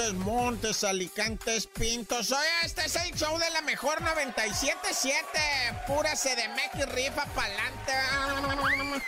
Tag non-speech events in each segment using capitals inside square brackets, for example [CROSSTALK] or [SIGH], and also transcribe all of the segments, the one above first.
Montes, Montes, Alicantes, Pintos. Oye, este es el show de la mejor 97.7. Pura CDMX, rifa pa'lante.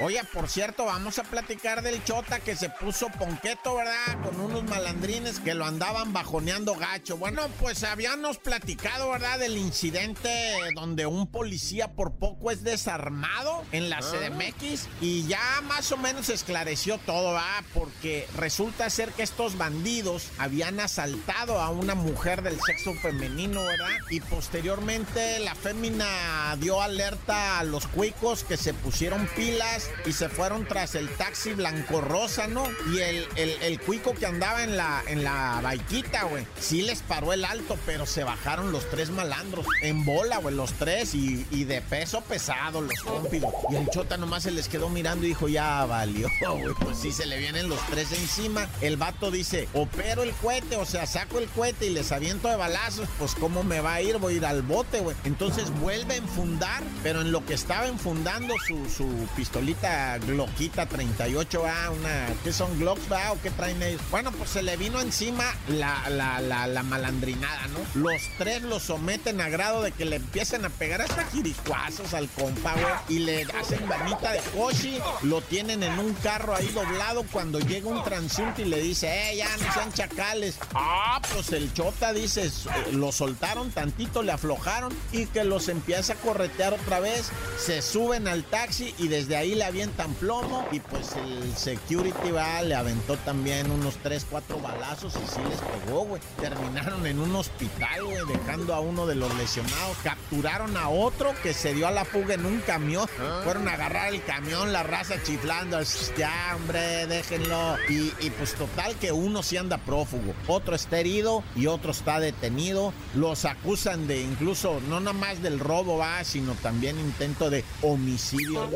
Oye, por cierto, vamos a platicar del Chota que se puso ponqueto, ¿verdad? Con unos malandrines que lo andaban bajoneando gacho. Bueno, pues habíamos platicado, ¿verdad? Del incidente donde un policía por poco es desarmado en la CDMX y ya más o menos esclareció todo, ¿verdad? Porque resulta ser que estos bandidos habían asaltado a una mujer del sexo femenino, ¿verdad? Y posteriormente la fémina dio alerta a los cuicos que se pusieron pilas y se fueron tras el taxi blanco rosa, ¿no? Y el, el, cuico que andaba en la, en la baiquita, güey, sí les paró el alto, pero se bajaron los tres malandros en bola, güey, los tres y, y de peso pesado, los cómpidos. Y el chota nomás se les quedó mirando y dijo, ya valió, [LAUGHS] güey, pues sí se le vienen los tres encima. El vato dice, opero el cohete, o sea, saco el cohete y les aviento de balazos, pues cómo me va a ir, voy a ir al bote, güey. Entonces vuelve a enfundar, pero en lo que estaba enfundando su, pistolita Glockita 38, va, una, ¿qué son Glocks, va, o qué traen ellos? Bueno, pues se le vino encima la, la, la, la malandrinada, ¿no? Los tres lo someten a grado de que le empiezan a pegar hasta jiricuazos al compa, güey, y le hacen vanita de coche, lo tienen en un carro ahí doblado cuando llega un transeúnte y le dice, eh, ya no sean chacales. Ah, pues el chota dice, lo soltaron tantito, le aflojaron y que los empieza a corretear otra vez. Se suben al taxi y desde ahí le avientan plomo y pues el security va, le aventó también unos 3, 4 balazos y sí les pegó, güey. Terminaron en un hospital, güey, dejando a uno de los lesionados. Capturaron a otro que se dio a la fuga en un camión. Fueron a agarrar el camión, la raza chiflando. Ya, hombre, déjenlo. Y, y pues total que uno sí anda prófugo, otro está herido y otro está detenido. Los acusan de incluso, no nada más del robo, sino también intento de homicidio.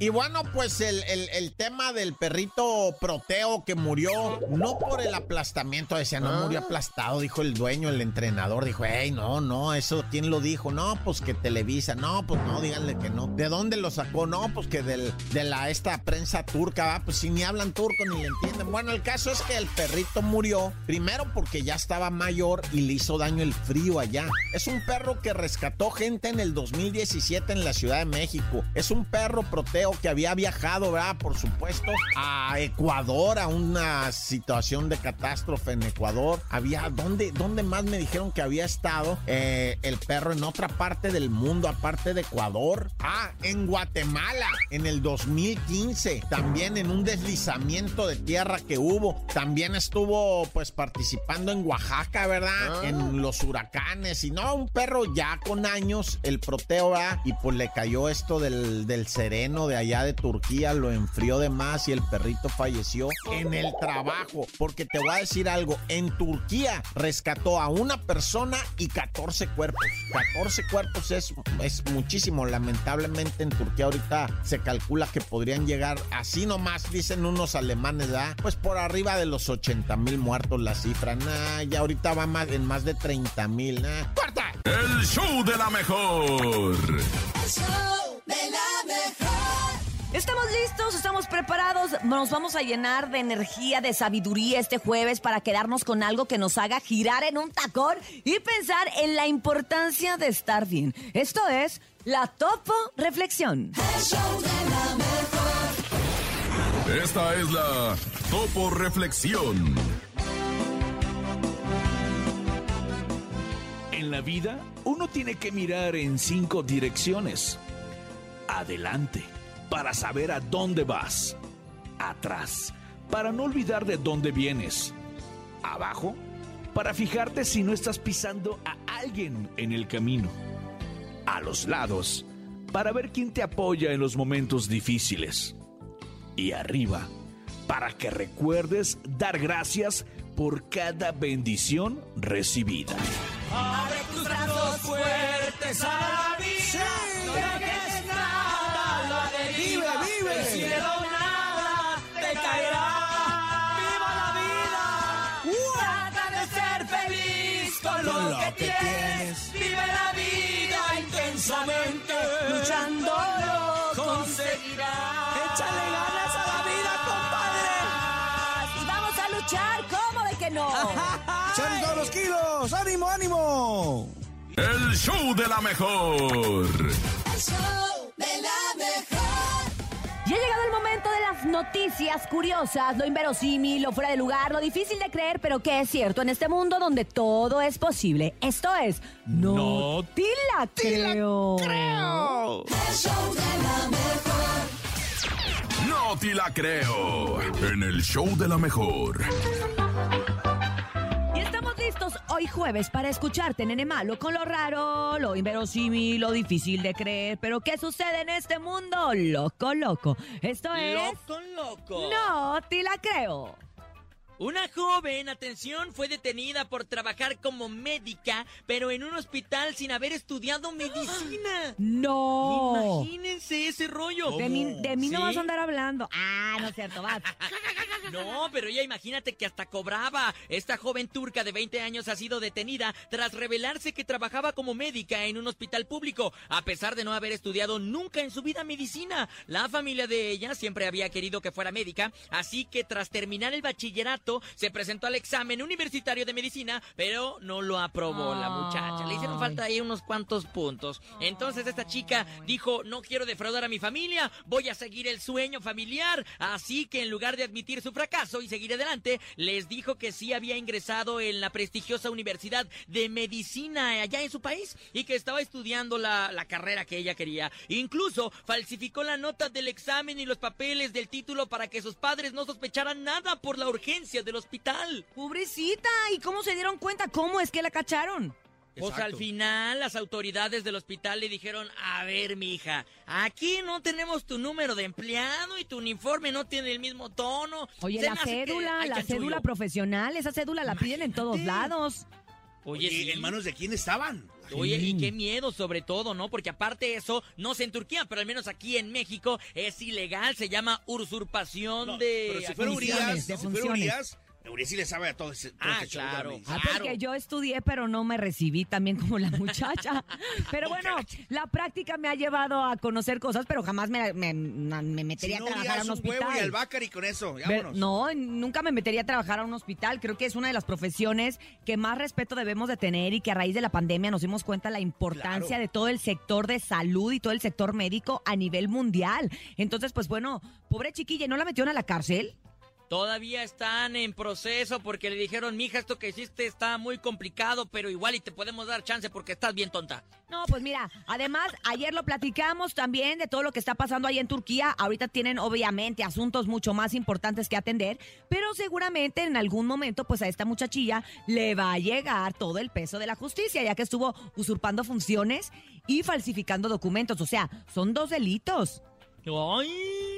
Y bueno, pues el, el, el, tema del perrito Proteo que murió, no por el aplastamiento, decía, no murió aplastado, dijo el dueño, el entrenador, dijo, hey, no, no, eso, ¿quién lo dijo? No, pues que Televisa, no, pues no, díganle que no. ¿De dónde lo sacó? No, pues que del, de la, esta prensa turca, va, pues si ni hablan turco ni le entienden. Bueno, el caso es que el perrito murió, primero porque ya estaba mayor y le hizo daño el frío allá. Es un perro que rescató gente en el 2017 en la Ciudad de México. Es un perro Proteo que había viajado, ¿verdad? Por supuesto, a Ecuador, a una situación de catástrofe en Ecuador. Había, ¿dónde, dónde más me dijeron que había estado eh, el perro en otra parte del mundo, aparte de Ecuador? Ah, en Guatemala, en el 2015, también en un deslizamiento de tierra que hubo. También estuvo, pues, participando en Oaxaca, ¿verdad? En los huracanes. Y no, un perro ya con años, el Proteo, ¿verdad? Y pues le cayó esto del, del sereno de allá de Turquía lo enfrió de más y el perrito falleció en el trabajo. Porque te voy a decir algo, en Turquía rescató a una persona y 14 cuerpos. 14 cuerpos es, es muchísimo. Lamentablemente en Turquía ahorita se calcula que podrían llegar así nomás, dicen unos alemanes, ¿verdad? Pues por arriba de los 80 mil muertos la cifra. Nah, ya ahorita va más, en más de 30 mil. Nah. ¡Corta! El show de la mejor. El show de la mejor. Estamos listos, estamos preparados, nos vamos a llenar de energía, de sabiduría este jueves para quedarnos con algo que nos haga girar en un tacón y pensar en la importancia de estar bien. Esto es la Topo Reflexión. El show de la mejor. Esta es la Topo Reflexión. En la vida, uno tiene que mirar en cinco direcciones. Adelante, para saber a dónde vas. Atrás, para no olvidar de dónde vienes. Abajo, para fijarte si no estás pisando a alguien en el camino. A los lados, para ver quién te apoya en los momentos difíciles. Y arriba, para que recuerdes dar gracias por cada bendición recibida. Abre tus brazos fuertes a la vida. No Luchando lo conseguirás. ¡Échale ganas a la vida, Y vamos a luchar, ¿cómo de que no? [LAUGHS] compadre! ¡Echan todos los kilos! ¡Ánimo, ánimo! El show de la mejor. Las noticias curiosas, lo inverosímil, lo fuera de lugar, lo difícil de creer, pero que es cierto en este mundo donde todo es posible. Esto es No, te la creo. El show de la mejor. No te la creo. En el show de la mejor. Hoy jueves para escucharte, nene malo, con lo raro, lo inverosímil, lo difícil de creer. Pero ¿qué sucede en este mundo? Loco, loco. Esto es... Loco, loco. No te la creo. Una joven, atención, fue detenida por trabajar como médica, pero en un hospital sin haber estudiado medicina. No. Imagínense ese rollo. De mí, de mí no vas a andar hablando. Ah, no es cierto, vas. [LAUGHS] No, pero ella imagínate que hasta cobraba. Esta joven turca de 20 años ha sido detenida tras revelarse que trabajaba como médica en un hospital público, a pesar de no haber estudiado nunca en su vida medicina. La familia de ella siempre había querido que fuera médica, así que tras terminar el bachillerato se presentó al examen universitario de medicina, pero no lo aprobó la muchacha. Le hicieron falta ahí unos cuantos puntos. Entonces esta chica dijo, no quiero defraudar a mi familia, voy a seguir el sueño familiar. Así que en lugar de admitir su fracaso y seguir adelante, les dijo que sí había ingresado en la prestigiosa Universidad de Medicina allá en su país y que estaba estudiando la, la carrera que ella quería. Incluso falsificó la nota del examen y los papeles del título para que sus padres no sospecharan nada por la urgencia del hospital. Pobrecita, ¿y cómo se dieron cuenta? ¿Cómo es que la cacharon? Pues al final las autoridades del hospital le dijeron, a ver, mija, aquí no tenemos tu número de empleado y tu uniforme no tiene el mismo tono. Oye, Se la que cédula, la chanchullo". cédula profesional, esa cédula la piden en todos lados. Oye, sí. ¿en manos de quién estaban? Oye, y qué miedo sobre todo, ¿no? Porque aparte eso, no sé en Turquía, pero al menos aquí en México es ilegal, se llama usurpación No, de... pero si fuera funciones, Urias, de si fuera funciones. Urias, Sí le sabe a todo ese todo Ah, este show claro. Ah, Claro. porque yo estudié, pero no me recibí también como la muchacha. [LAUGHS] Pero bueno, la práctica me ha llevado a conocer cosas, pero jamás me, me, metería a trabajar a un un huevo y hospital. albahaca y con eso, vámonos. No, nunca me metería a trabajar a un hospital. Creo que es una de las profesiones que más respeto debemos de tener y que a raíz de la pandemia nos dimos cuenta la importancia Claro. de todo el sector de salud y todo el sector médico a nivel mundial. Entonces, pues bueno, pobre chiquilla, ¿no la metieron a la cárcel? Todavía están en proceso porque le dijeron, mija, esto que hiciste está muy complicado, pero igual y te podemos dar chance porque estás bien tonta. No, pues mira, además, ayer lo platicamos también de todo lo que está pasando ahí en Turquía. Ahorita tienen obviamente asuntos mucho más importantes que atender, pero seguramente en algún momento, pues a esta muchachilla le va a llegar todo el peso de la justicia, ya que estuvo usurpando funciones y falsificando documentos. O sea, son dos delitos. ¡Ay!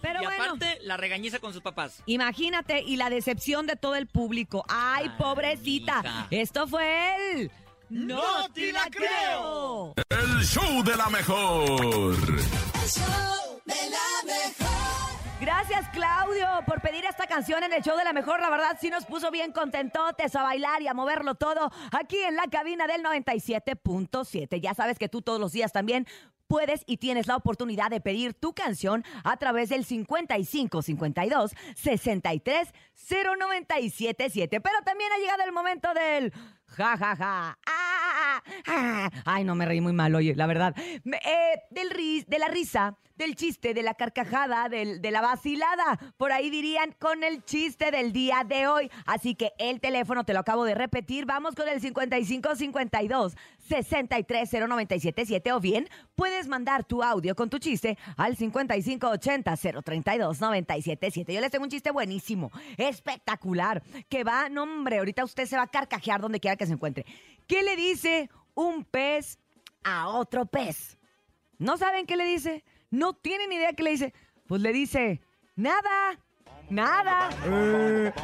Pero y bueno. aparte, la regañiza con sus papás. Imagínate, y la decepción de todo el público. ¡Ay, Ay, pobrecita! Esto fue el... ¡No te la creo! El show de la mejor. El show de la mejor. Gracias, Claudio, por pedir esta canción en el show de la mejor. La verdad, sí nos puso bien contentotes a bailar y a moverlo todo aquí en la cabina del 97.7. Ya sabes que tú todos los días también puedes y tienes la oportunidad de pedir tu canción a través del 5552 63 0977. Pero también ha llegado el momento del ja ja ja. Ah, ah. Ay, no me reí muy mal, oye, la verdad. Eh, del ris, de la risa, del chiste, de la carcajada, del, de la vacilada. Por ahí dirían con el chiste del día de hoy. Así que el teléfono te lo acabo de repetir. Vamos con el 5552 630977 o bien puedes mandar tu audio con tu chiste al 5580 032 977. Yo les tengo un chiste buenísimo, espectacular, que va, no hombre, ahorita usted se va a carcajear donde quiera que se encuentre. ¿Qué le dice un pez a otro pez? ¿No saben qué le dice? ¿No tienen idea qué le dice? Pues le dice, nada, nada. [LAUGHS]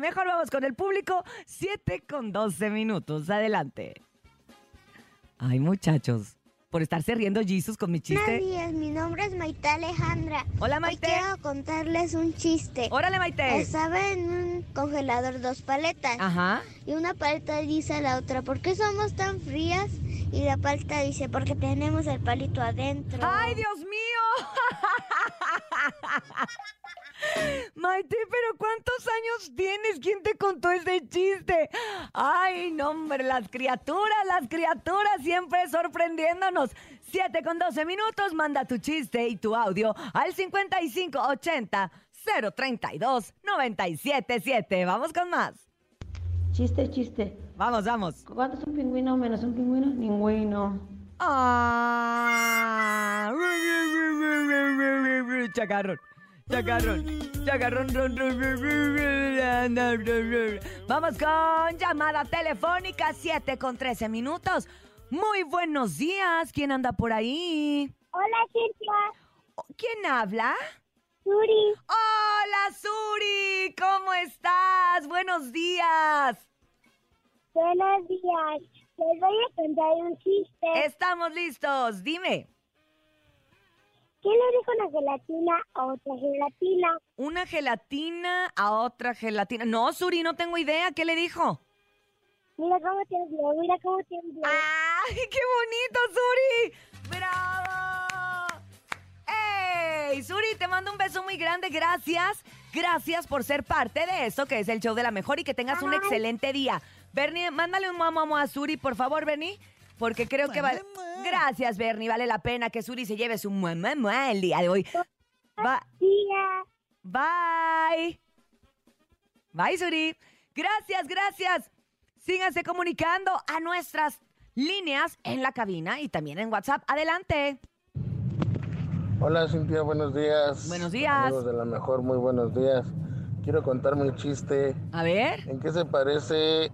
Mejor vamos con el público, 7 con 12 minutos. Adelante. Ay, muchachos, por estarse riendo Jesus con mi Buenos chiste. días, mi nombre es Maite Alejandra. Hola, Hoy Maite. quiero contarles un chiste. Órale, Maite. Estaba en un congelador dos paletas Ajá. y una paleta dice a la otra, ¿por qué somos tan frías? Y la palta dice, porque tenemos el palito adentro. ¡Ay, Dios mío! [LAUGHS] Maite, pero ¿cuántos años tienes? ¿Quién te contó ese chiste? Ay, no, hombre, las criaturas, las criaturas siempre sorprendiéndonos. 7 con 12 minutos, manda tu chiste y tu audio al 5580 032 977. Vamos con más. Chiste, chiste. Vamos, vamos. ¿Cuánto es un pingüino menos un pingüino? Ningüino. Ah. Chacarrón. Chacarrón. Chacarrón. ron, ron, ron, ron, ron, ron. Vamos con llamada telefónica 7 con 13 minutos. Muy buenos días. ¿Quién anda por ahí? Hola, Cintia. ¿Quién habla? Suri. Hola, Suri. ¿Cómo estás? Buenos días. Buenos días. Les voy a contar un chiste. Estamos listos. Dime. ¿Qué le dijo una gelatina a otra gelatina? Una gelatina a otra gelatina. No, Suri, no tengo idea. ¿Qué le dijo? Mira cómo tembló, mira cómo tembló. ¡Ay, qué bonito, Suri! ¡Bravo! ¡Ey! Suri, te mando un beso muy grande. Gracias. Gracias por ser parte de esto que es el show de la mejor y que tengas un excelente día. Bernie, mándale un mamá a Suri, por favor, Bernie. Porque creo que vale. Gracias, Bernie. Vale la pena que Suri se lleve su mamá el día de hoy. Va. Bye. Bye, Suri. Gracias, gracias. Síganse comunicando a nuestras líneas en la cabina y también en WhatsApp. Adelante. Hola Cintia, buenos días. Buenos días. Amigos de la mejor, muy buenos días. Quiero contarme un chiste. A ver. ¿En qué se parece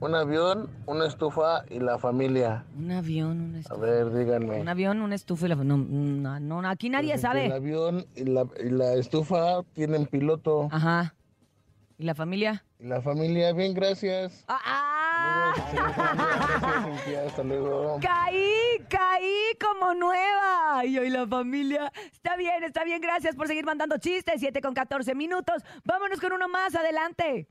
un avión, una estufa y la familia? Un avión, una A estufa. ver, díganme. Un avión, una estufa y la... No, no, no, aquí nadie Pues, El sabe. avión y la, y la estufa tienen piloto. Ajá. ¿Y la familia? Y la familia, bien, gracias. ¡Ah! ah. Hasta luego. Caí, caí como nueva. Y hoy la familia. Está bien, está bien. Gracias por seguir mandando chistes. 7 con 14 minutos. Vámonos con uno más. Adelante.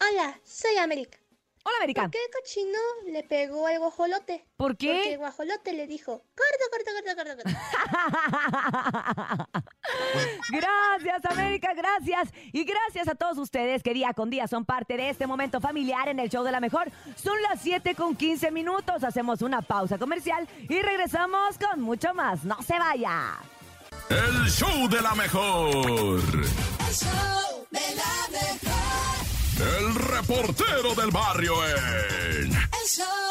Hola, soy América. Hola, América. ¿Por qué el cochino le pegó al guajolote? ¿Por Porque el qué? guajolote le dijo, corta, corta, corta, corta, corta. [LAUGHS] gracias, América, gracias. Y gracias a todos ustedes que día con día son parte de este momento familiar en el show de la mejor. Son las 7 con 15 minutos. Hacemos una pausa comercial y regresamos con mucho más. No se vaya. El show de la mejor. El show de la mejor. El reportero del barrio en El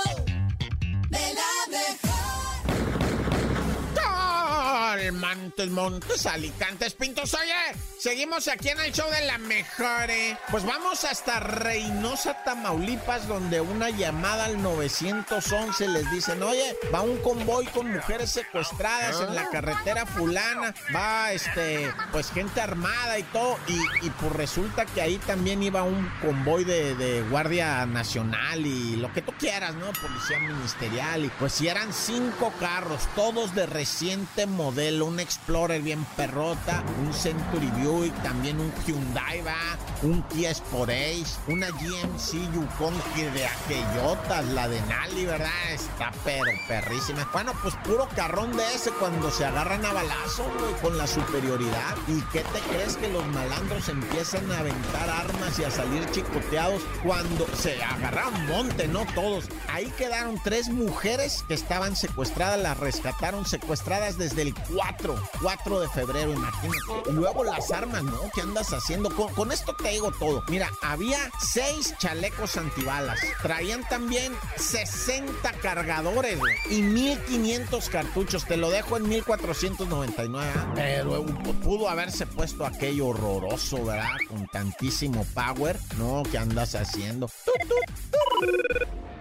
Montes, Montes, Alicantes, Pintos. Oye, seguimos aquí en el show de la mejor, ¿eh? Pues vamos hasta Reynosa, Tamaulipas, donde una llamada al 911 les dicen, oye, va un convoy con mujeres secuestradas en la carretera fulana, va, este, pues gente armada y todo, y, y pues resulta que ahí también iba un convoy de, de Guardia Nacional y lo que tú quieras, ¿no? Policía Ministerial, y pues si eran cinco carros, todos de reciente modelo, un Explorer bien perrota, un Century Buick, también un Hyundai, va, un Kia Sportage, una GMC Yukon que de aquellotas, la de Nali, ¿verdad? Está pero perrísima. Bueno, pues puro carrón de ese cuando se agarran a balazo, güey, con la superioridad. ¿Y qué te crees que los malandros empiezan a aventar armas y a salir chicoteados cuando se agarraron monte, no todos? Ahí quedaron tres mujeres que estaban secuestradas, las rescataron secuestradas desde el 4, 4 de febrero, imagínate. Luego las armas, ¿no? ¿Qué andas haciendo? Con, con esto te digo todo. Mira, había seis chalecos antibalas. Traían también 60 cargadores güey, y 1500 cartuchos. Te lo dejo en 1499. ¿ah? Pero pudo haberse puesto aquello horroroso, ¿verdad? Con tantísimo power. No, ¿qué andas haciendo?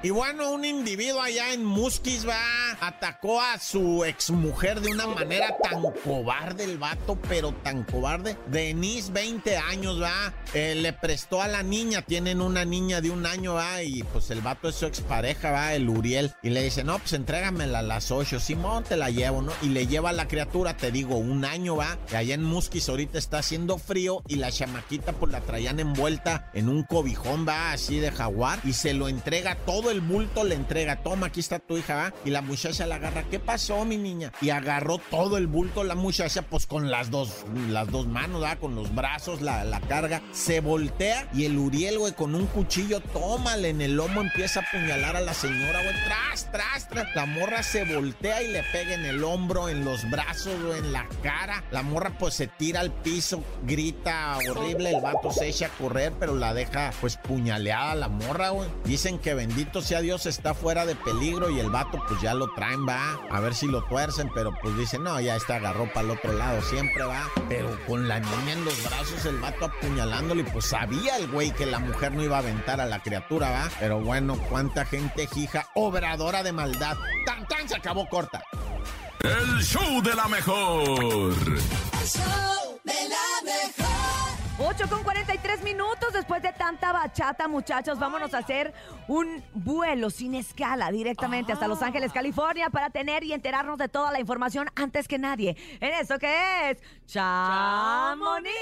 Y bueno, un individuo allá en Musquis va, atacó a su exmujer de una manera tan cobarde el vato, pero tan cobarde. Denise, 20 años, va, eh, le prestó a la niña, tienen una niña de un año, va, y pues el vato es su expareja, va, el Uriel, y le dice, no, pues entrégamela a las 8, Simón, te la llevo, ¿no? Y le lleva a la criatura, te digo, un año, va, que allá en Musquis ahorita está haciendo frío y la chamaquita pues la traían envuelta en un cobijón, va, así de jaguar, y se lo entrega, todo el bulto le entrega, toma, aquí está tu hija, y la muchacha la agarra, ¿qué pasó, mi niña? Y agarró todo el bulto la muchacha, pues con las dos, las dos manos, va, con los brazos, la, la carga, se voltea y el Uriel, güey, con un cuchillo, tómale en el lomo, empieza a apuñalar a la señora, güey, tras, tras, tras, la morra se voltea y le pega en el hombro, en los brazos, güey, en la cara, la morra pues se tira al piso, grita horrible, el vato se echa a correr, pero la deja pues puñaleada la morra, güey. Dicen que bendito sea Dios está fuera de peligro y el vato pues ya lo traen, va, a ver si lo tuercen, pero pues dicen, no, ya está, agarró para el otro lado, siempre va, pero con la niña en los brazos, el vato apuñalándole, pues sabía el güey que la mujer no iba a aventar a la criatura, va, pero bueno, cuánta gente hija, obradora de maldad, tan tan se acabó corta. El show de la mejor. El show de la mejor. 8 con 43 minutos después de tanta bachata, muchachos. Vámonos a hacer un vuelo sin escala directamente hasta Los Ángeles, California, para tener y enterarnos de toda la información antes que nadie. En eso que es Chamonix.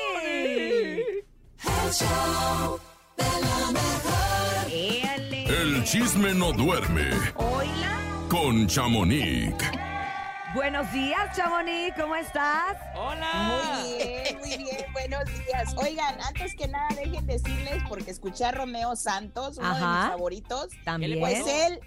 El show de la mejor. Éale. El chisme no duerme Oila. con Chamonix. Buenos días, Chamonix. ¿Cómo estás? ¡Hola! Muy bien, muy bien, buenos días. Oigan, antes que nada, dejen decirles, porque escuché a Romeo Santos, uno de mis favoritos, También. pues él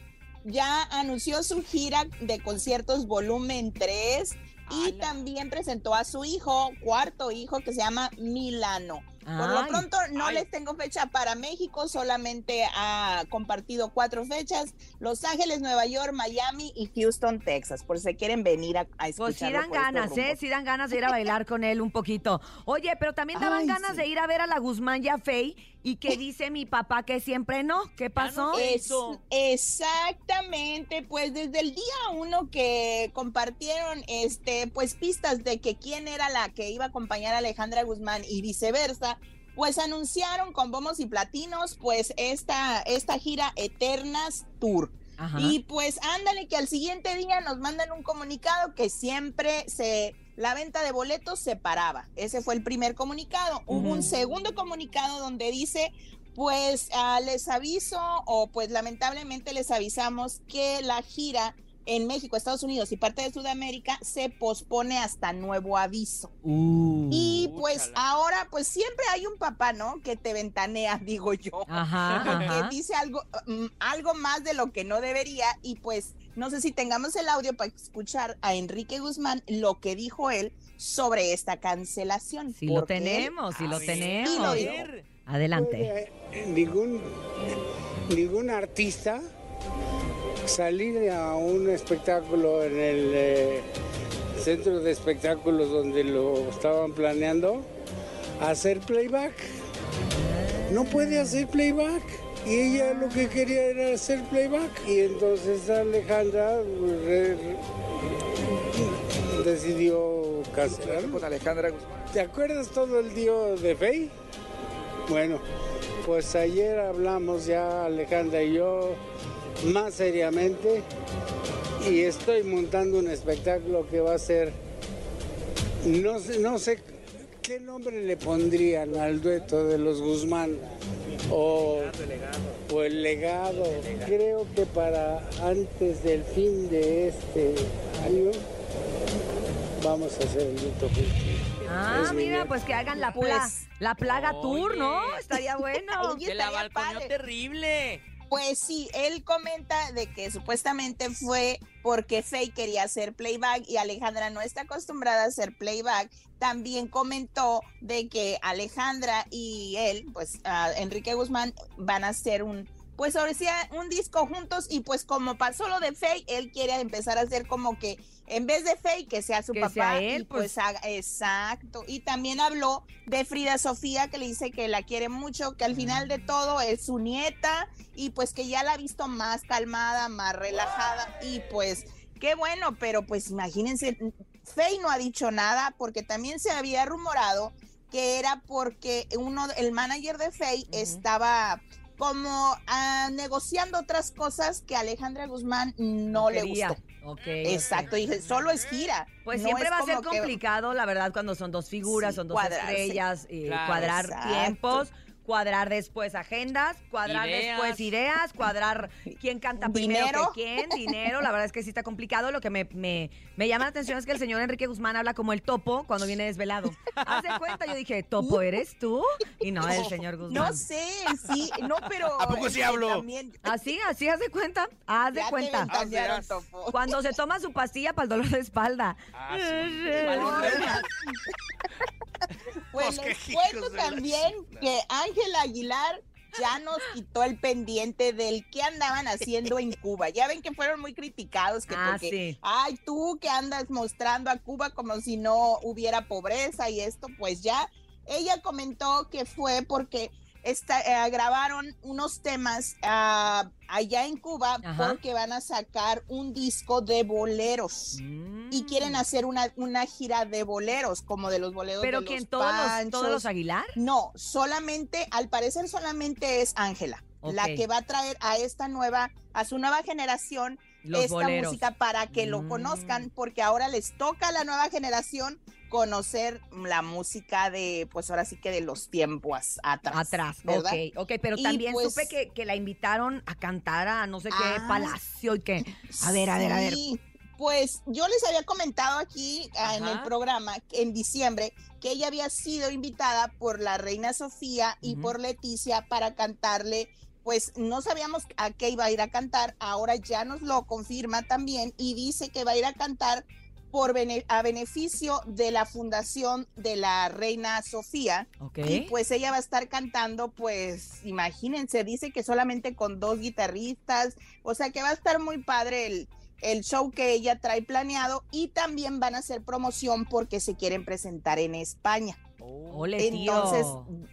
ya anunció su gira de conciertos volumen 3 y también presentó a su hijo, cuarto hijo, que se llama Milano. Por lo pronto no Ay. les tengo fecha para México, solamente ha compartido cuatro fechas, Los Ángeles, Nueva York, Miami y Houston, Texas, por si se quieren venir a, a escucharlo. Pues sí dan estos ganas, ¿eh? Sí dan ganas de ir a bailar con él un poquito. Oye, pero también daban Ay, ganas sí. de ir a ver a la Guzmán y a Fey y que dice mi papá que siempre no. ¿Qué pasó? Es- exactamente, pues desde el día uno que compartieron este, pues pistas de que quién era la que iba a acompañar a Alejandra Guzmán y viceversa, pues anunciaron con bombos y platinos, pues esta, esta gira Eternas Tour. Ajá. Y pues ándale que al siguiente día nos mandan un comunicado que siempre se la venta de boletos se paraba. Ese fue el primer comunicado. Hubo un segundo comunicado donde dice, pues ah, les aviso o pues lamentablemente les avisamos que la gira en México, Estados Unidos y parte de Sudamérica se pospone hasta nuevo aviso. Uh. Y pues Úchala. ahora pues siempre hay un papá, ¿no? Que te ventanea, [LAUGHS] digo yo Ajá, ajá. que dice algo, mm, algo más de lo que no debería y pues no sé si tengamos el audio para escuchar a Enrique Guzmán lo que dijo él sobre esta cancelación. Sí lo tenemos, sí lo tenemos. Lo. Adelante. ningún, ningún artista salir a un espectáculo en el eh, centro de espectáculos donde lo estaban planeando, hacer playback. No puede hacer playback. Y ella lo que quería era hacer playback. Y entonces Alejandra re- re- decidió cancelar. Con Alejandra ¿Te acuerdas todo el día de Fey? Bueno, pues ayer hablamos ya Alejandra y yo más seriamente y estoy montando un espectáculo que va a ser, no sé, no sé qué nombre le pondrían al dueto de los Guzmán o, o el legado. Creo que para antes del fin de este año vamos a hacer el dueto juntos. Ah, Es mira, pues que hagan la, pla- Pues, la plaga tour, ¿no? Estaría bueno. [LAUGHS] Oye, la estaría balconeó padre. terrible. Pues sí, él comenta de que supuestamente fue porque Faye quería hacer playback y Alejandra no está acostumbrada a hacer playback. También comentó de que Alejandra y él, pues Enrique Guzmán, van a hacer un, pues sí, un disco juntos y pues como pasó lo de Faye, él quiere empezar a hacer como que en vez de Faye, que sea su Que papá. sea él, y pues, haga- exacto. Y también habló de Frida Sofía, que le dice que la quiere mucho, que al final de todo es su nieta y pues que ya la ha visto más calmada, más relajada y pues qué bueno, pero pues imagínense, Faye no ha dicho nada porque también se había rumorado que era porque uno, el manager de Faye estaba como ah, negociando otras cosas que a Alejandra Guzmán no, le quería. gustó. Ok, Exacto, ok. dije, solo es gira. Pues no siempre va a ser que- complicado, la verdad, cuando son dos figuras, Sí, son dos cuadrarse. estrellas, eh, Claro. cuadrar Exacto. tiempos, cuadrar después agendas, cuadrar Ideas. después ideas, cuadrar quién canta primero Dinero. que quién, dinero. La verdad es que sí está complicado. Lo que me, me, me llama la atención es que el señor Enrique Guzmán habla como el topo cuando viene desvelado. Haz de cuenta, yo dije, ¿topo eres tú? Y no, el señor Guzmán. No sé, sí, no, pero. ¿A poco sí hablo? también- Así, así, haz de cuenta. Haz de ya cuenta. Topo. Cuando se toma su pastilla para el dolor de espalda. Ah, [LAUGHS] Pues Pues, qué les cuento también que Ángel Aguilar ya nos quitó el pendiente del que andaban haciendo en Cuba. Ya ven que fueron muy criticados que Ah, porque, sí. ay, tú que andas mostrando a Cuba como si no hubiera pobreza y esto, pues ya ella comentó que fue porque esta- eh, grabaron unos temas ah, allá en Cuba Ajá. porque van a sacar un disco de boleros y quieren Mm. hacer una, una gira de boleros, como de los boleros Pero de quién los todos los, Panchos. todos los Aguilar. No, solamente, al parecer solamente es Ángela, la que va a traer a esta nueva, a su nueva generación Los esta boleros. música para que lo Mm. conozcan, porque ahora les toca a la nueva generación conocer la música de, pues ahora sí que de los tiempos atrás. Atrás, ¿verdad? ok, ok, pero Y también pues- supe que, que la invitaron a cantar a no sé qué Ah. palacio y que, a ver, a ver, a ver. Sí, Pues yo les había comentado aquí ah, en el programa en diciembre que ella había sido invitada por la reina Sofía y por Leticia para cantarle. Pues no sabíamos a qué iba a ir a cantar, ahora ya nos lo confirma también y dice que va a ir a cantar por bene- a beneficio de la fundación de la reina Sofía. Y pues ella va a estar cantando, pues imagínense, dice que solamente con dos guitarristas, o sea que va a estar muy padre el, el show que ella trae planeado y también van a hacer promoción porque se quieren presentar en España. Ole, tío. Entonces,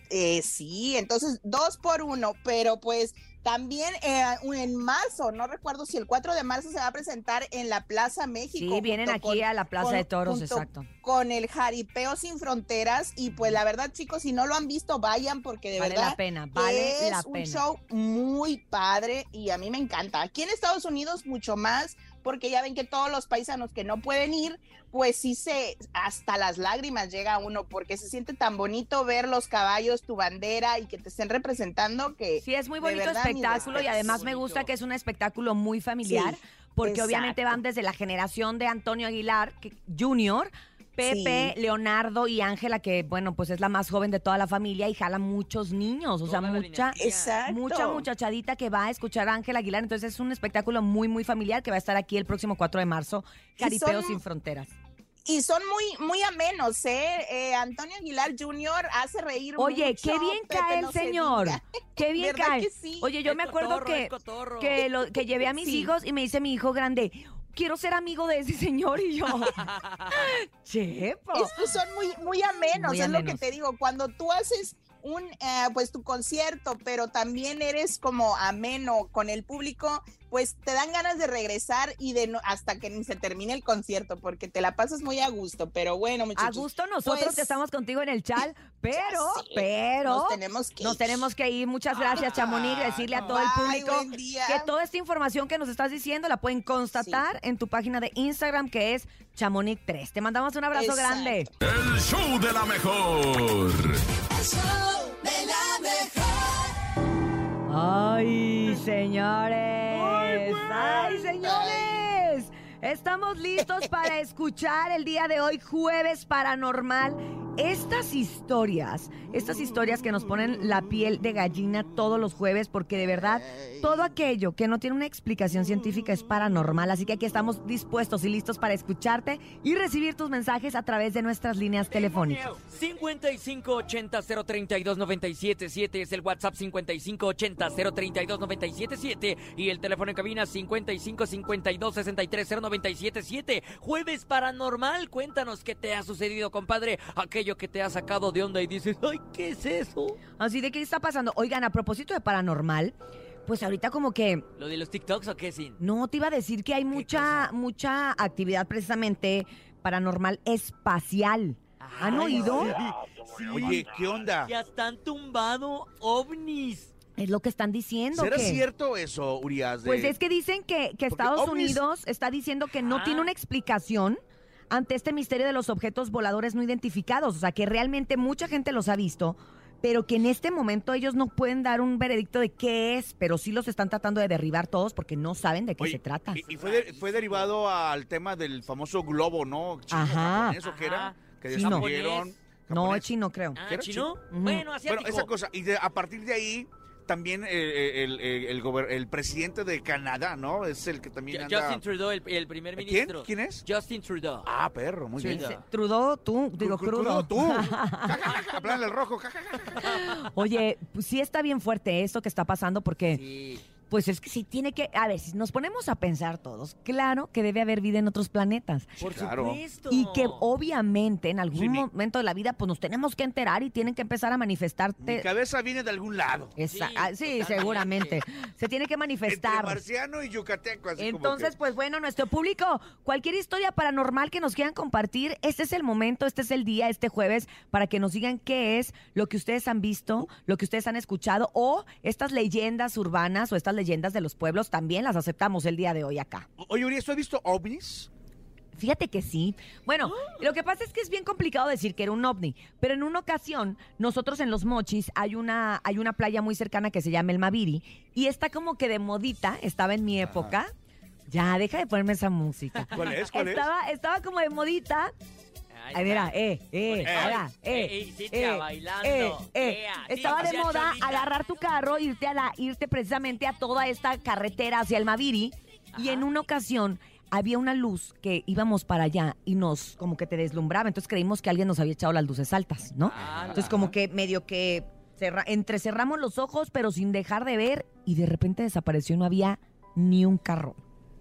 eh, sí, entonces dos por uno, pero pues también eh, en marzo, no recuerdo si el 4 de marzo se va a presentar en la Plaza México. Sí, vienen aquí con- a la Plaza con- de Toros, exacto. Con el Jaripeo Sin Fronteras y pues la verdad chicos, si no lo han visto, vayan porque de Vale verdad la pena, vale es la un pena. show muy padre y a mí me encanta. Aquí en Estados Unidos mucho más porque ya ven que todos los paisanos que no pueden ir, pues sí se hasta las lágrimas llega uno porque se siente tan bonito ver los caballos, tu bandera y que te estén representando que Sí, es muy bonito verdad, espectáculo y además me gusta que es un espectáculo muy familiar. Sí, porque obviamente van desde la generación de Antonio Aguilar que- Junior, Pepe, Sí. Leonardo y Ángela, que bueno, pues es la más joven de toda la familia y jala muchos niños, o sea, Toda mucha, mucha muchachadita que va a escuchar a Ángela Aguilar. Entonces es un espectáculo muy, muy familiar que va a estar aquí el próximo 4 de marzo, Y Jaripeo son- sin Fronteras. Y son muy, muy amenos, ¿eh? Eh, Antonio Aguilar Jr. hace reír Oye, mucho, qué bien Pepe, cae el no señor. Qué bien ¿Verdad cae. que sí? Oye, yo me acuerdo cotorro, que, que, lo, que llevé a mis Sí. hijos y me dice mi hijo grande, quiero ser amigo de ese señor y yo. [LAUGHS] [LAUGHS] Chepo. Es que son muy, muy amenos, Muy es lo que te digo. Cuando tú haces un, eh, pues tu concierto, pero también eres como ameno con el público, pues te dan ganas de regresar y de no, hasta que ni se termine el concierto, porque te la pasas muy a gusto. Pero bueno, A muchachos. gusto nosotros pues, que estamos contigo en el [LAUGHS] chat, pero, pero nos tenemos que nos ir. tenemos que ir. Muchas gracias, Chamonix, decirle a todo el público que toda esta información que nos estás diciendo la pueden constatar en tu página de Instagram que es Chamonix3. Te mandamos un abrazo Exacto. grande. El show de la mejor. Show de la mejor. Ay, señores. Ay, señores. Estamos listos para escuchar el día de hoy, jueves paranormal. Estas historias, estas historias que nos ponen la piel de gallina todos los jueves, porque de verdad todo aquello que no tiene una explicación científica es paranormal. Así que aquí estamos dispuestos y listos para escucharte y recibir tus mensajes a través de nuestras líneas telefónicas. 5580-032-977 es el WhatsApp 5580-032-977 y el teléfono en cabina 5552-630977. Jueves paranormal, cuéntanos qué te ha sucedido, compadre. Aquello que te ha sacado de onda y dices, ay, ¿qué es eso? Así de qué está pasando. Oigan, a propósito de paranormal, Pues ahorita como que ¿Lo de los TikToks o qué, Sin? no te iba a decir que hay mucha mucha actividad precisamente paranormal espacial. ¿Han Ay, oído? sí. Oye, ¿qué onda? Ya están tumbado ovnis. Es lo que están diciendo. ¿Será que- cierto eso, Urias? de- Pues es que dicen que, que Estados ovnis- Unidos está diciendo que no Ah. tiene una explicación ante este misterio de los objetos voladores no identificados. O sea, que realmente mucha gente los ha visto, pero que en este momento ellos no pueden dar un veredicto de qué es, pero sí los están tratando de derribar todos porque no saben de qué Oye, se trata. Y, y fue, de- fue derivado al tema del famoso globo, ¿no? Chino, Ajá. japonés, ¿o qué era? Que destruyeron. No, es chino, creo. Ah, ¿Qué era? ¿chino? Ujú. Bueno, asiático. Bueno, esa cosa. Y de- a partir de ahí, también eh, el, el, el gober- el presidente de Canadá, ¿no? Es el que también anda... Justin Trudeau, el, el primer ¿Quién? ministro. ¿Quién es? Justin Trudeau. Ah, perro, muy bien. Trudeau. Trudeau, tú, digo, crudo. tú. [LAUGHS] Hablan el rojo. Oye, pues sí está bien fuerte esto que está pasando porque... Sí. Pues es que sí tiene que, a ver, si nos ponemos a pensar todos, claro que debe haber vida en otros planetas. Por claro. supuesto. Y que obviamente en algún Sí, mi- momento de la vida pues nos tenemos que enterar y tienen que empezar a Mi manifestarte. cabeza viene de algún lado. Esa- Sí, ah, sí, seguramente. Se tiene que Entre manifestar. marciano y yucateco, así Entonces, como pues bueno, nuestro público, cualquier historia paranormal que nos quieran compartir, este es el momento, este es el día, este jueves, para que nos digan qué es lo que ustedes han visto, lo que ustedes han escuchado, o estas leyendas urbanas o estas leyendas de los pueblos, también las aceptamos el día de hoy acá. Oye, Urias, ¿tú has visto ovnis? Fíjate que sí. Bueno, lo que pasa es que es bien complicado decir que era un ovni, pero en una ocasión, nosotros en Los Mochis hay una, hay una playa muy cercana que se llama El Maviri y está como que de modita, estaba en mi época. Ya, deja de ponerme esa música. [LAUGHS] ¿Cuál es? ¿Cuál es? estaba, estaba como de modita. Ahí mira, eh, eh, Eh. ahora, eh, eh, bailando. eh, eh. Estaba de moda agarrar tu carro, irte a la, irte precisamente a toda esta carretera hacia el Maviri y en una ocasión había una luz que íbamos para allá y nos como que te deslumbraba, entonces creímos que alguien nos había echado las luces altas, ¿no? Ah, Entonces como que medio que cerra- entrecerramos los ojos pero sin dejar de ver y de repente desapareció y no había ni un carro.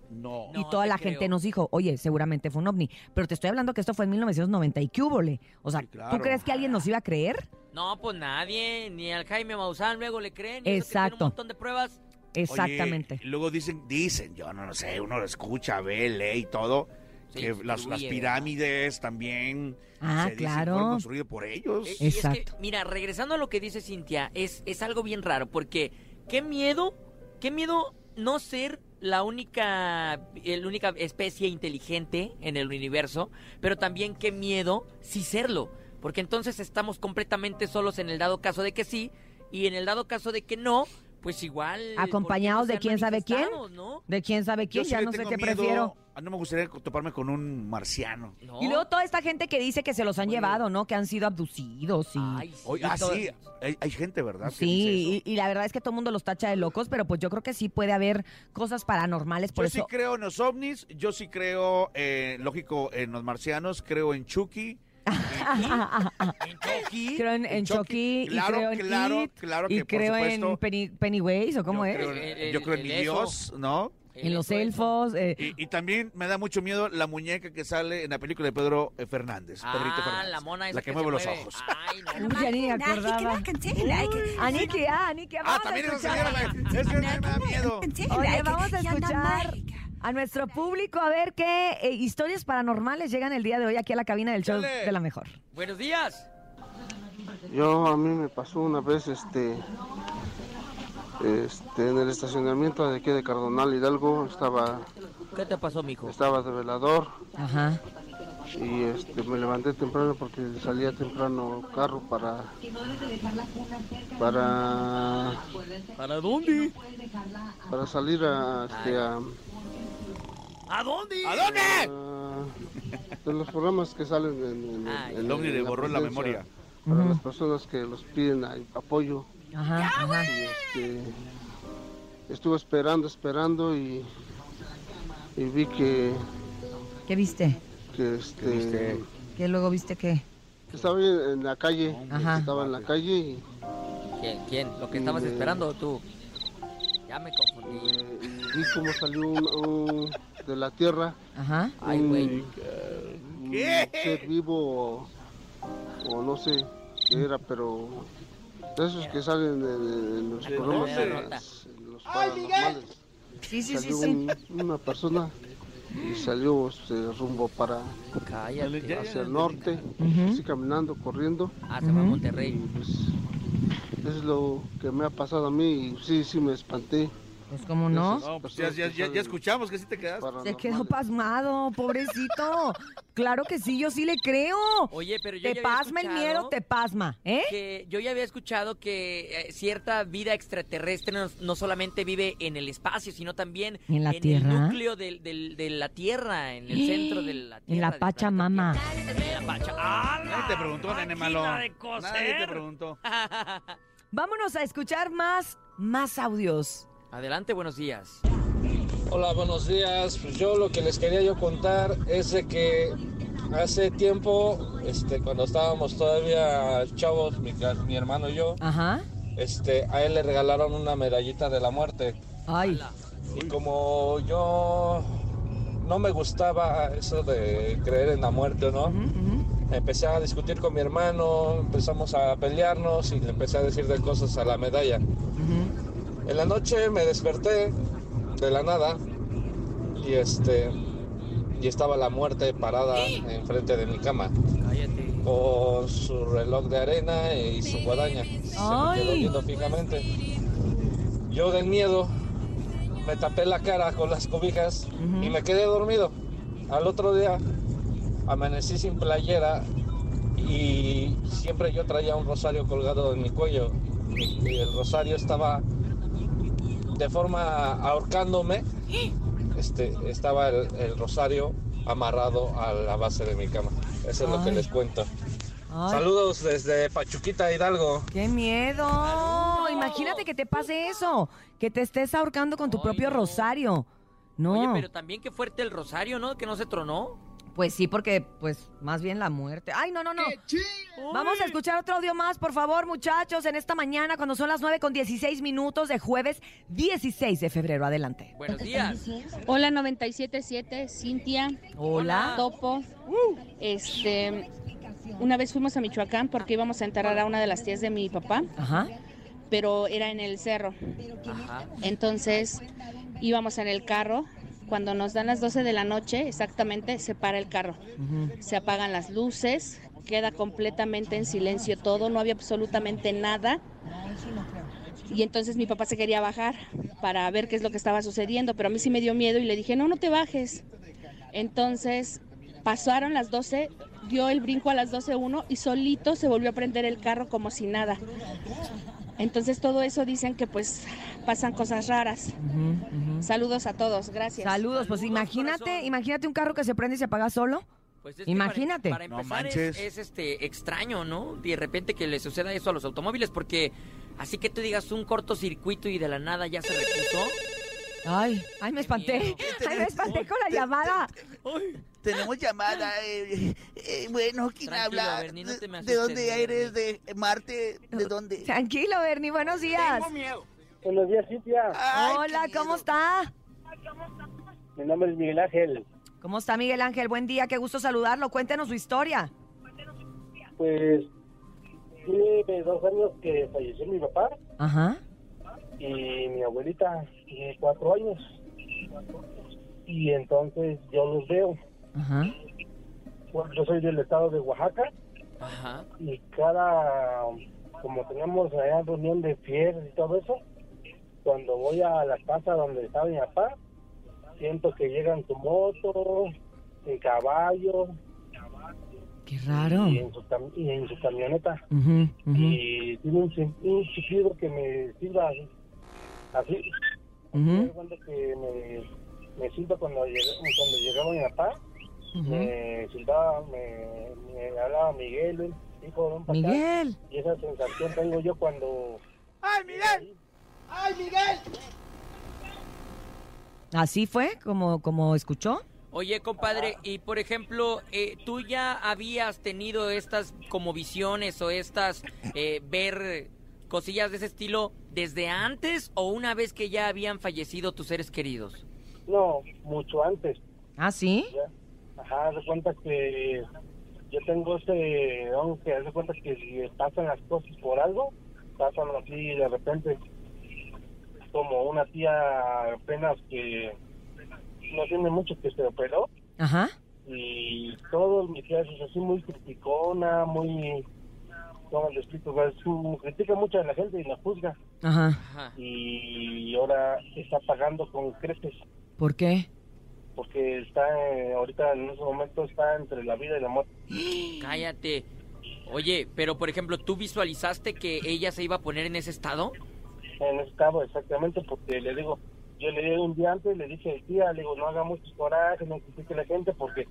No. y toda la creo. gente nos dijo, oye, seguramente fue un ovni. Pero te estoy hablando que esto fue en 1990 y qué húbole. O sea, Sí, claro. ¿tú crees que alguien nos iba a creer? No, pues nadie, ni al Jaime Maussan luego le creen. y eso que tiene Exacto. un montón de pruebas. Exactamente. Oye, y luego dicen, dicen, yo no lo sé, uno lo escucha, ve, lee y todo, Sí, que las, las pirámides también Ah, se claro. fueron construidas por ellos. Eh, y es que, Exacto. mira, regresando a lo que dice Cintia, es, es algo bien raro, porque qué miedo, qué miedo no ser la única, la única especie inteligente en el universo, pero también qué miedo sí serlo, porque entonces estamos completamente solos en el dado caso de que sí, y en el dado caso de que no, pues igual... ¿por qué Acompañados de quién sabe quién. ¿no? ¿De quién sabe quién? sí ya no sé qué miedo- prefiero. a mí no me gustaría toparme con un marciano. No. Y luego toda esta gente que dice que se los han Oye. llevado, ¿no? Que han sido abducidos y... Ay, sí, Oye, ah, todo- sí, hay, hay gente, ¿verdad? Sí, y, y la verdad es que todo el mundo los tacha de locos, pero pues yo creo que sí puede haber cosas paranormales, por Yo eso... sí creo en los ovnis, yo sí creo, eh, lógico, en los marcianos, creo en Chucky. [LAUGHS] Creo en, en Chucky, Claro, y creo en claro, It, claro y que creo en Penny- Pennywise, ¿o cómo yo es? Creo, El- en- el- yo creo en mi. Dios, ¿no? en los elfos. eh, Y, y también me da mucho miedo la muñeca que sale en la película de Pedro eh, Fernández. Pedrito Ah, Fernández. la mona La que mueve los mueve. ojos. Ay, no. Uy, ya ni me acordaba. Aniki, ah, Aniki, Ah, vamos a también esa escuchar. señora, es que me da miedo. Oye, vamos a escuchar a nuestro público a ver qué eh, historias paranormales llegan el día de hoy aquí a la cabina del show de la mejor. Buenos días. Yo a mí me pasó una vez este este en el estacionamiento de aquí de Cardonal Hidalgo estaba ¿Qué te pasó, mijo? estaba de velador Ajá. Y este me levanté temprano porque salía temprano carro para para ¿Para dónde? para salir a este a, ¿A dónde? ¿A dónde? a- de los programas que salen en, en- Ay, en- El ovni en le la borró la memoria. para las personas que los piden apoyo Ajá, ajá. y este estuve esperando esperando y y vi que ¿Qué viste? Que este viste? ¿Qué luego viste qué? estaba en, la calle Ajá. estaba en la calle y, ¿Quién? ¿Quién? ¿Lo que estabas esperando tú? Ya me confundí. eh, vi cómo salió un, un- de la tierra Ajá. Ay, un- güey. un ¿Qué? ser vivo o, o no sé qué era pero De esos que salen en, en los programas en los paranormales. Sí, sí, sí, un- una persona y salió este, rumbo para Cállate. hacia el norte, Ujú. así caminando, corriendo. Ah, se va a. Monterrey. Pues, es lo que me ha pasado a mí y sí, sí me espanté. Pues cómo no. No, pues ya, ya, ya, ya escuchamos que sí te quedaste. Se quedó pasmado, pobrecito. Claro que sí, yo sí le creo. Oye, pero yo Te ya había pasma el miedo, te pasma, ¿eh? Que yo ya había escuchado que eh, cierta vida extraterrestre no, no solamente vive en el espacio, sino también ¿En la el Tierra? núcleo de la Tierra, en el centro de la [GASPS] Tierra. En la Pachamama. Tierra. En la Pacha. ¡Ah, Nadie te preguntó, nene malo. Nadie te preguntó. [LAUGHS] Vámonos a escuchar más, más audios. Adelante, buenos días. Hola, buenos días. Pues yo lo que les quería yo contar es de que hace tiempo, este, cuando estábamos todavía chavos, mi, mi hermano y yo, Ajá. este, a él le regalaron una medallita de la muerte. Ay. Y como yo no me gustaba eso de creer en la muerte o no, empecé a discutir con mi hermano, empezamos a pelearnos y le empecé a decir de cosas a la medalla. En la noche me desperté de la nada y este y estaba la muerte parada enfrente de mi cama con su reloj de arena y su guadaña. Se me quedó viendo fijamente. Yo del miedo me tapé la cara con las cobijas y me quedé dormido. Al otro día amanecí sin playera y siempre yo traía un rosario colgado en mi cuello y el rosario estaba de forma ahorcándome. Este, estaba el, el rosario amarrado a la base de mi cama. Eso es lo que les cuento. Ay. Saludos desde Pachuquita Hidalgo. ¡Qué miedo! Imagínate que te pase eso, que te estés ahorcando con tu Ay, propio no. rosario. No, Oye, pero también qué fuerte el rosario, ¿no? Que no se tronó. Pues sí, porque pues más bien la muerte. ¡Ay, no, no, no! Vamos a escuchar otro audio más, por favor, muchachos, en esta mañana, cuando son las 9 con 16 minutos de jueves 16 de febrero. Adelante. Buenos días. Hola 977, Cintia. Hola. Topo. Este, una vez fuimos a Michoacán porque íbamos a enterrar a una de las tías de mi papá, Ajá. pero era en el cerro. Ajá. Entonces íbamos en el carro. Cuando nos dan las 12 de la noche, exactamente, se para el carro. Se apagan las luces, queda completamente en silencio todo, no había absolutamente nada. Y entonces mi papá se quería bajar para ver qué es lo que estaba sucediendo, pero a mí sí me dio miedo y le dije, no, no te bajes. Entonces pasaron las 12, dio el brinco a las 12.1 y solito se volvió a prender el carro como si nada. Entonces todo eso dicen que pues pasan cosas raras. Saludos a todos, gracias. Saludos, pues imagínate, imagínate un carro que se prende y se apaga solo. Pues es que Imagínate. Para, para No empezar es, manches. es, este extraño, ¿no? De repente que le suceda eso a los automóviles, porque así que tú digas un cortocircuito y de la nada ya se repuso. Ay, ay, me espanté. [LAUGHS] Ay, me espanté con la llamada. Tenemos llamada. eh, eh, bueno, ¿quién Tranquilo, habla? Bernie, no te me ¿De- ¿De dónde eres? ¿De Marte? ¿De dónde? Tranquilo, Bernie, buenos días. Buenos días, Cintia. Hola, ¿cómo está? Mi nombre es Miguel Ángel. ¿Cómo está Miguel Ángel? Buen día, qué gusto saludarlo. Cuéntenos su historia. Pues tiene dos años que falleció mi papá Ajá. y mi abuelita tiene cuatro años. Y entonces yo los veo. Ajá. Bueno, yo soy del estado de Oaxaca Ajá. y cada, como teníamos allá reunión de fieles y todo eso, cuando voy a la casa donde estaba mi papá, siento que llegan su moto, en caballo Qué raro. y en su, cam- y en su camioneta. Ujú, ujú. Y tiene un, un chiflido que me silba así. Haz de cuenta que me, me silba cuando, llegué- cuando llegaba mi papá. Me silbaba, me, me hablaba Miguel, hijo, ven para acá. Miguel. Y esa sensación tengo yo cuando... ¡Ay, Miguel! ¡Ay, Miguel! ¿Así fue? ¿Como, como escuchó? Oye, compadre, y por ejemplo, eh, ¿tú ya habías tenido estas como visiones o estas eh, ver cosillas de ese estilo desde antes o una vez que ya habían fallecido tus seres queridos? No, mucho antes. ¿Ah, sí? Ya. Ajá, haz de cuenta que yo tengo ese don que haz de cuenta que si pasan las cosas por algo, pasan así de repente. Como una tía apenas que no tiene mucho que se operó Ajá. y todos mis tías es así muy criticona, muy... ¿Cómo le explico? Es un- critica mucho a la gente y la juzga. Ajá. Y ahora está pagando con creces ¿Por qué? porque está eh, ahorita en ese momento está entre la vida y la muerte. [GASPS] Cállate. Oye, pero por ejemplo, ¿tú visualizaste que ella se iba a poner en ese estado? En ese estado exactamente porque le digo, yo le dije un día antes, le dije, tía, le digo, no haga mucho coraje, no critique a la gente porque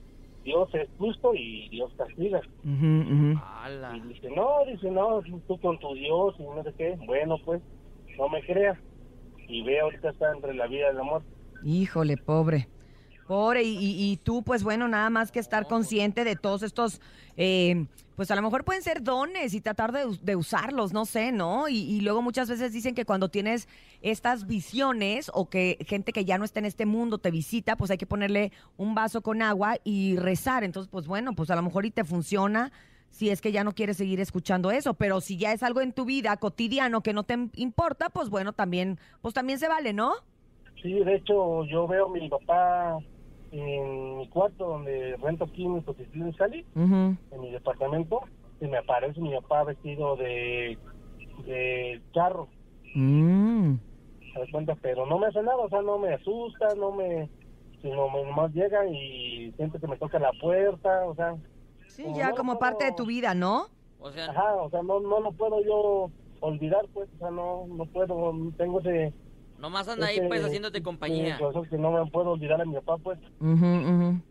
Dios es justo y Dios castiga. Y dice, no, dice, no, tú con tu Dios y no sé qué. Bueno, pues, no me creas. Y ve, ahorita está entre la vida y la muerte. Híjole, pobre. Pobre, y, y- y tú, pues bueno, nada más que estar consciente de todos estos, eh, pues a lo mejor pueden ser dones y tratar de, us- de usarlos, no sé, ¿no? Y, y luego muchas veces dicen que cuando tienes estas visiones o que gente que ya no está en este mundo te visita, pues hay que ponerle un vaso con agua y rezar. Entonces, pues bueno, pues a lo mejor y te funciona si es que ya no quieres seguir escuchando eso, pero si ya es algo en tu vida cotidiano que no te importa, pues bueno, también, pues también se vale, ¿no? Sí, de hecho, yo veo a mi papá en mi cuarto donde rento aquí en Cotitlán Sali, Ujú. en mi departamento, y me aparece mi papá vestido de, de charro. Mm. ¿te das cuenta? Pero no me hace nada, o sea, no me asusta, no me... Sino me- nomás llega y siente que me toca la puerta, o sea... Sí, ya como parte de tu vida, ¿no? O sea, Ajá, o sea, no, no lo puedo yo olvidar, pues, o sea, no, no puedo, tengo ese... Nomás anda ahí pues haciéndote compañía. que no me puedo olvidar a mi papá, pues.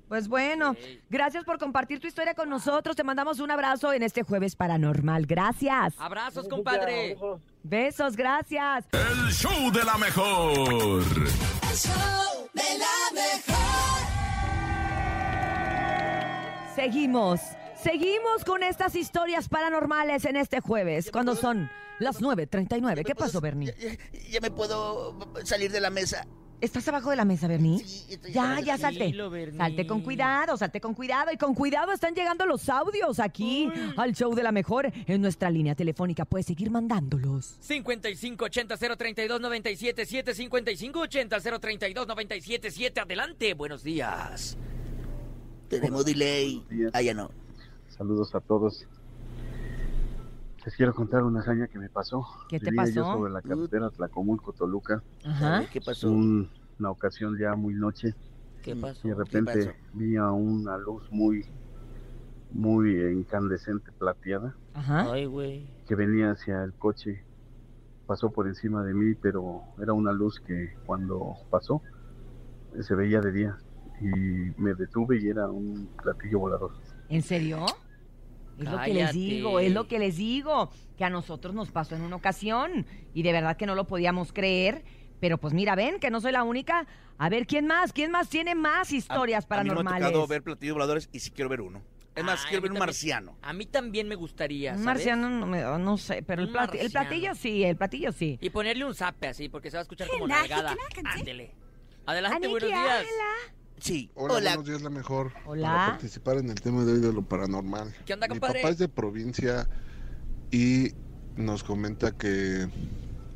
Pues bueno, gracias por compartir tu historia con nosotros. Te mandamos un abrazo en este jueves paranormal. Gracias. Abrazos, compadre. Besos, gracias. El show de la mejor. El show de la mejor. Seguimos, seguimos con estas historias paranormales en este jueves, cuando son las 9.39. ¿Qué pasó, Bernie? Ya me puedo salir de la mesa. ¿Estás abajo de la mesa, Bernie? estoy ya, ya salte. Salte con cuidado, salte con cuidado. Y con cuidado están llegando los audios aquí al show de la mejor en nuestra línea telefónica. Puedes seguir mandándolos. 5580-032-977, 5580-032-977. Adelante, buenos días. Tenemos delay. Ah, ya no. Saludos a todos. Les quiero contar una hazaña que me pasó. ¿Qué te Vivía yo pasó? sobre la carretera Tlacomulco-Toluca. Ajá. ¿Qué pasó? Un- una ocasión ya muy noche. ¿Qué pasó? Y de ¿Qué repente pasó? vi a una luz muy, muy incandescente, plateada, Ajá. Ay, güey. que venía hacia el coche. Pasó por encima de mí, pero era una luz que cuando pasó se veía de día. Y me detuve y era un platillo volador. ¿En serio? Es lo que les digo, es lo que les digo, que a nosotros nos pasó en una ocasión y de verdad que no lo podíamos creer, pero pues mira, ven que no soy la única. A ver, ¿quién más? ¿Quién más tiene más historias A mí no me ha paranormales? tocado ver platillos voladores y sí quiero ver uno. Es más, Ay, quiero a ver un también- marciano. A mí también me gustaría, Un marciano, no, me- no sé, pero el, plati- el platillo sí, el platillo sí. Y ponerle un zape así, porque se va a escuchar como nalgada. Ándele. Adelante, Aniki, buenos días. Sí. Hola, Hola. buenos días, la mejor. Hola. Para participar en el tema de hoy de lo paranormal. ¿Qué onda, Mi compadre? papá es de provincia y nos comenta que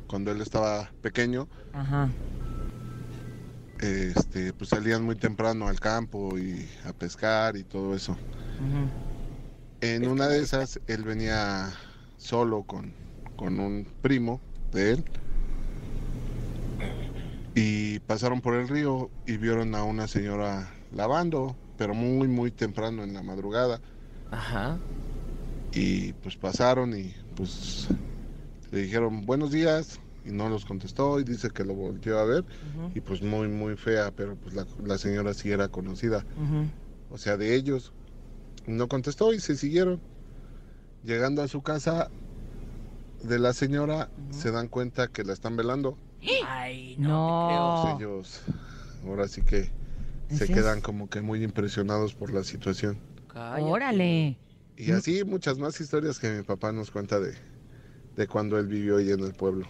cuando él estaba pequeño, Ajá. este, pues salían muy temprano al campo y a pescar y todo eso. En una de esas, él venía solo con, con un primo de él y pasaron por el río y vieron a una señora lavando, pero muy, muy temprano en la madrugada. Ajá. Y pues pasaron y pues le dijeron buenos días y no los contestó y dice que lo volteó a ver y pues muy, muy fea, pero pues la, la señora sí era conocida, o sea, de ellos. No contestó y se siguieron. Llegando a su casa de la señora, se dan cuenta que la están velando. [GASPS] Ay, no. Ellos ahora sí que se ¿Sí? quedan como que muy impresionados por la situación. Órale. Y así muchas más historias que mi papá nos cuenta de, de cuando él vivió ahí en el pueblo.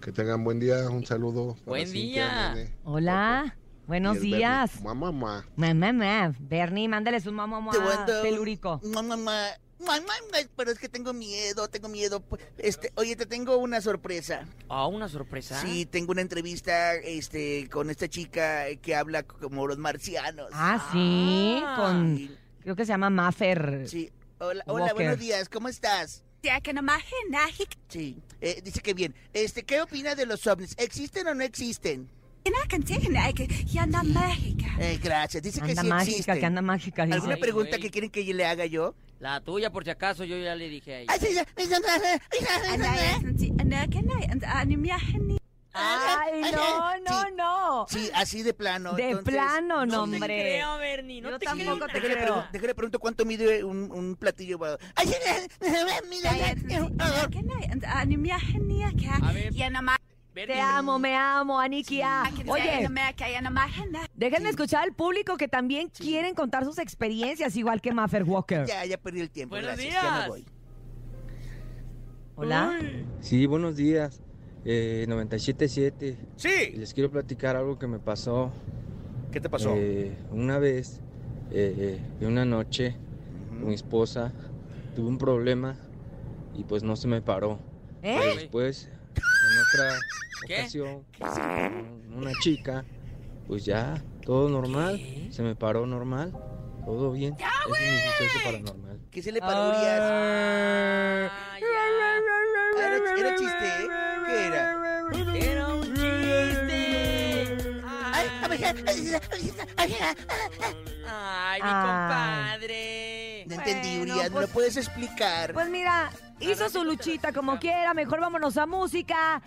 Que tengan buen día, un saludo. Buen Cintia, día. Nene, Hola. Buenos días. Mamá, mamá. Mamá, mamá. Bernie, mándales un mamá, mamá Te mando- telúrico. Mamá, mamá. Pero es que tengo miedo, tengo miedo. Este, oye, te tengo una sorpresa. Ah, una sorpresa. Sí, tengo una entrevista este, con esta chica que habla como los marcianos. Ah, sí, con... Creo que se llama Maffer. Sí. Hola, hola Walker. buenos días, ¿cómo estás? Sí, eh, dice que bien. Este, ¿qué opina de los ovnis? ¿Existen o no existen? Eh, gracias, dice que Anda sí mágica, que anda mágica. dice. ¿Alguna pregunta que quieren que yo le haga yo? La tuya, por si acaso, yo ya le dije a ella. Ay, no, no, no. Sí, así de plano. De entonces- plano, no, te hombre. creo, Bernie, no Yo te tampoco creo te Déjale, creo. pregun- déjale pregunto cuánto mide un, un platillo. Ay, mira, A ver, Te amo, me amo, Anikia. Oye, déjenme escuchar al público que también quieren contar sus experiencias, igual que Maffer Walker. Ya, ya perdí el tiempo. Buenos gracias, ya me días. voy. Hola. Sí, buenos días. Eh, 97.7. Sí. Les quiero platicar algo que me pasó. ¿Qué te pasó? Eh, una vez, eh, en una noche, mi esposa, tuve un problema y pues no se me paró. ¿Eh? Pero después, otra ¿Qué? ocasión, con una chica, pues ya, todo normal. Se me paró normal. Todo bien. Ese es mi suceso paranormal. ¿Qué se le paró, Urias? Ah, ya. ¿Era, era chiste, ¿eh? ¿Qué era? Era un chiste. Ay, Ay, mi compadre. No entendí, Bueno, Urias. ¿Me pues- lo puedes explicar? Pues mira, hizo su luchita como quiera, mejor vámonos a música